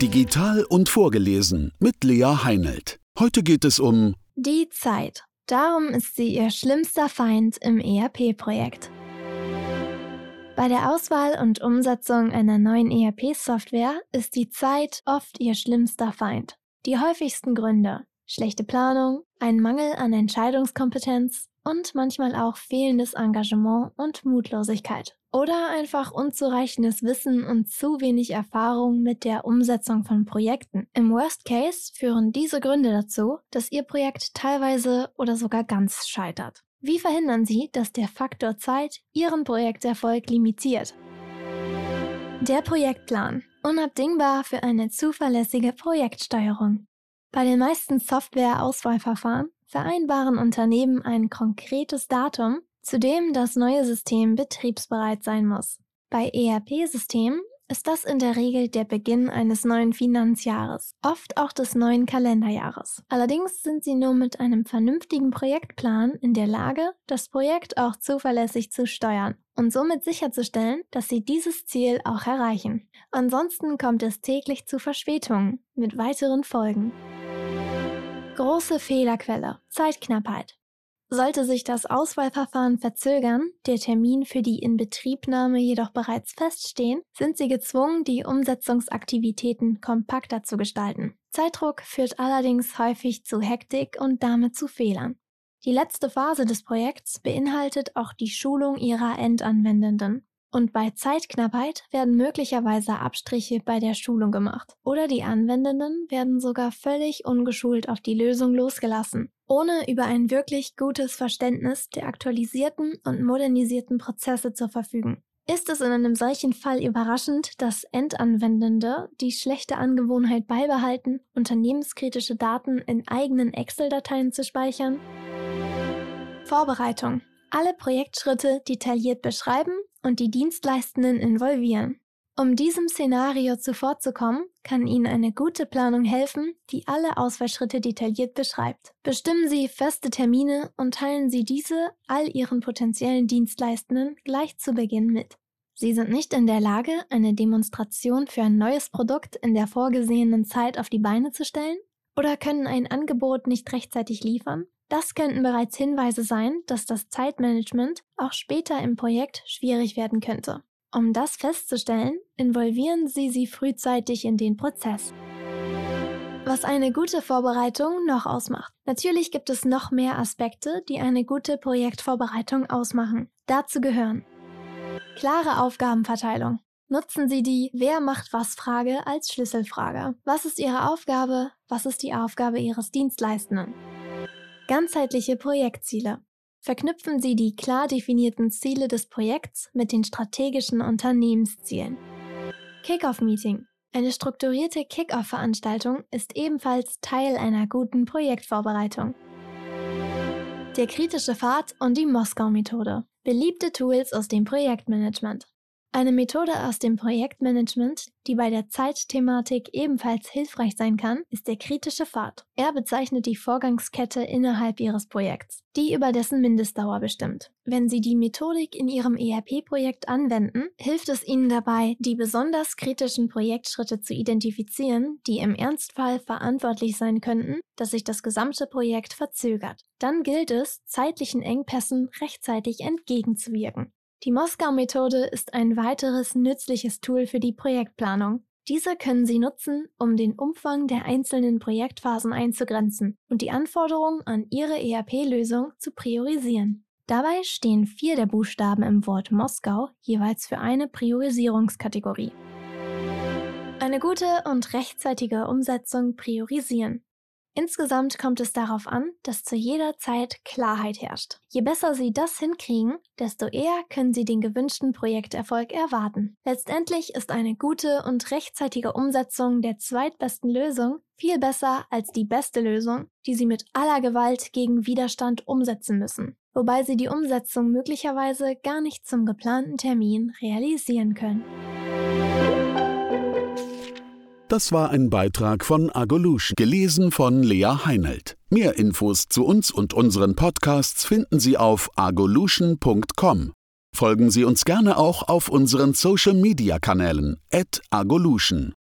Digital und vorgelesen mit Lea Heinelt. Heute geht es um die Zeit. Darum ist sie ihr schlimmster Feind im ERP-Projekt. Bei der Auswahl und Umsetzung einer neuen ERP-Software ist die Zeit oft ihr schlimmster Feind. Die häufigsten Gründe schlechte Planung, ein Mangel an Entscheidungskompetenz und manchmal auch fehlendes Engagement und Mutlosigkeit. Oder einfach unzureichendes Wissen und zu wenig Erfahrung mit der Umsetzung von Projekten. Im Worst Case führen diese Gründe dazu, dass Ihr Projekt teilweise oder sogar ganz scheitert. Wie verhindern Sie, dass der Faktor Zeit Ihren Projekterfolg limitiert? Der Projektplan. Unabdingbar für eine zuverlässige Projektsteuerung. Bei den meisten Software-Auswahlverfahren vereinbaren Unternehmen ein konkretes Datum, zu dem das neue System betriebsbereit sein muss. Bei ERP-Systemen ist das in der Regel der Beginn eines neuen Finanzjahres, oft auch des neuen Kalenderjahres. Allerdings sind sie nur mit einem vernünftigen Projektplan in der Lage, das Projekt auch zuverlässig zu steuern und somit sicherzustellen, dass sie dieses Ziel auch erreichen. Ansonsten kommt es täglich zu Verspätungen mit weiteren Folgen. Große Fehlerquelle. Zeitknappheit. Sollte sich das Auswahlverfahren verzögern, der Termin für die Inbetriebnahme jedoch bereits feststehen, sind Sie gezwungen, die Umsetzungsaktivitäten kompakter zu gestalten. Zeitdruck führt allerdings häufig zu Hektik und damit zu Fehlern. Die letzte Phase des Projekts beinhaltet auch die Schulung Ihrer Endanwendenden. Und bei Zeitknappheit werden möglicherweise Abstriche bei der Schulung gemacht. Oder die Anwendenden werden sogar völlig ungeschult auf die Lösung losgelassen, ohne über ein wirklich gutes Verständnis der aktualisierten und modernisierten Prozesse zu verfügen. Ist es in einem solchen Fall überraschend, dass Endanwendende die schlechte Angewohnheit beibehalten, unternehmenskritische Daten in eigenen Excel-Dateien zu speichern? Vorbereitung. Alle Projektschritte detailliert beschreiben und die Dienstleistenden involvieren. Um diesem Szenario zuvorzukommen, kann Ihnen eine gute Planung helfen, die alle Auswahlschritte detailliert beschreibt. Bestimmen Sie feste Termine und teilen Sie diese all Ihren potenziellen Dienstleistenden gleich zu Beginn mit. Sie sind nicht in der Lage, eine Demonstration für ein neues Produkt in der vorgesehenen Zeit auf die Beine zu stellen? Oder können ein Angebot nicht rechtzeitig liefern? Das könnten bereits Hinweise sein, dass das Zeitmanagement auch später im Projekt schwierig werden könnte. Um das festzustellen, involvieren Sie sie frühzeitig in den Prozess. Was eine gute Vorbereitung noch ausmacht. Natürlich gibt es noch mehr Aspekte, die eine gute Projektvorbereitung ausmachen. Dazu gehören klare Aufgabenverteilung. Nutzen Sie die Wer macht was Frage als Schlüsselfrage. Was ist Ihre Aufgabe? Was ist die Aufgabe Ihres Dienstleistenden? Ganzheitliche Projektziele. Verknüpfen Sie die klar definierten Ziele des Projekts mit den strategischen Unternehmenszielen. Kickoff-Meeting. Eine strukturierte Kickoff-Veranstaltung ist ebenfalls Teil einer guten Projektvorbereitung. Der kritische Pfad und die Moskau-Methode. Beliebte Tools aus dem Projektmanagement. Eine Methode aus dem Projektmanagement, die bei der Zeitthematik ebenfalls hilfreich sein kann, ist der kritische Pfad. Er bezeichnet die Vorgangskette innerhalb Ihres Projekts, die über dessen Mindestdauer bestimmt. Wenn Sie die Methodik in Ihrem ERP-Projekt anwenden, hilft es Ihnen dabei, die besonders kritischen Projektschritte zu identifizieren, die im Ernstfall verantwortlich sein könnten, dass sich das gesamte Projekt verzögert. Dann gilt es, zeitlichen Engpässen rechtzeitig entgegenzuwirken. Die Moskau-Methode ist ein weiteres nützliches Tool für die Projektplanung. Diese können Sie nutzen, um den Umfang der einzelnen Projektphasen einzugrenzen und die Anforderungen an Ihre ERP-Lösung zu priorisieren. Dabei stehen vier der Buchstaben im Wort Moskau jeweils für eine Priorisierungskategorie. Eine gute und rechtzeitige Umsetzung priorisieren. Insgesamt kommt es darauf an, dass zu jeder Zeit Klarheit herrscht. Je besser Sie das hinkriegen, desto eher können Sie den gewünschten Projekterfolg erwarten. Letztendlich ist eine gute und rechtzeitige Umsetzung der zweitbesten Lösung viel besser als die beste Lösung, die Sie mit aller Gewalt gegen Widerstand umsetzen müssen, wobei Sie die Umsetzung möglicherweise gar nicht zum geplanten Termin realisieren können. Das war ein Beitrag von Agolution, gelesen von Lea Heinelt. Mehr Infos zu uns und unseren Podcasts finden Sie auf agolution.com. Folgen Sie uns gerne auch auf unseren Social Media Kanälen, agolution.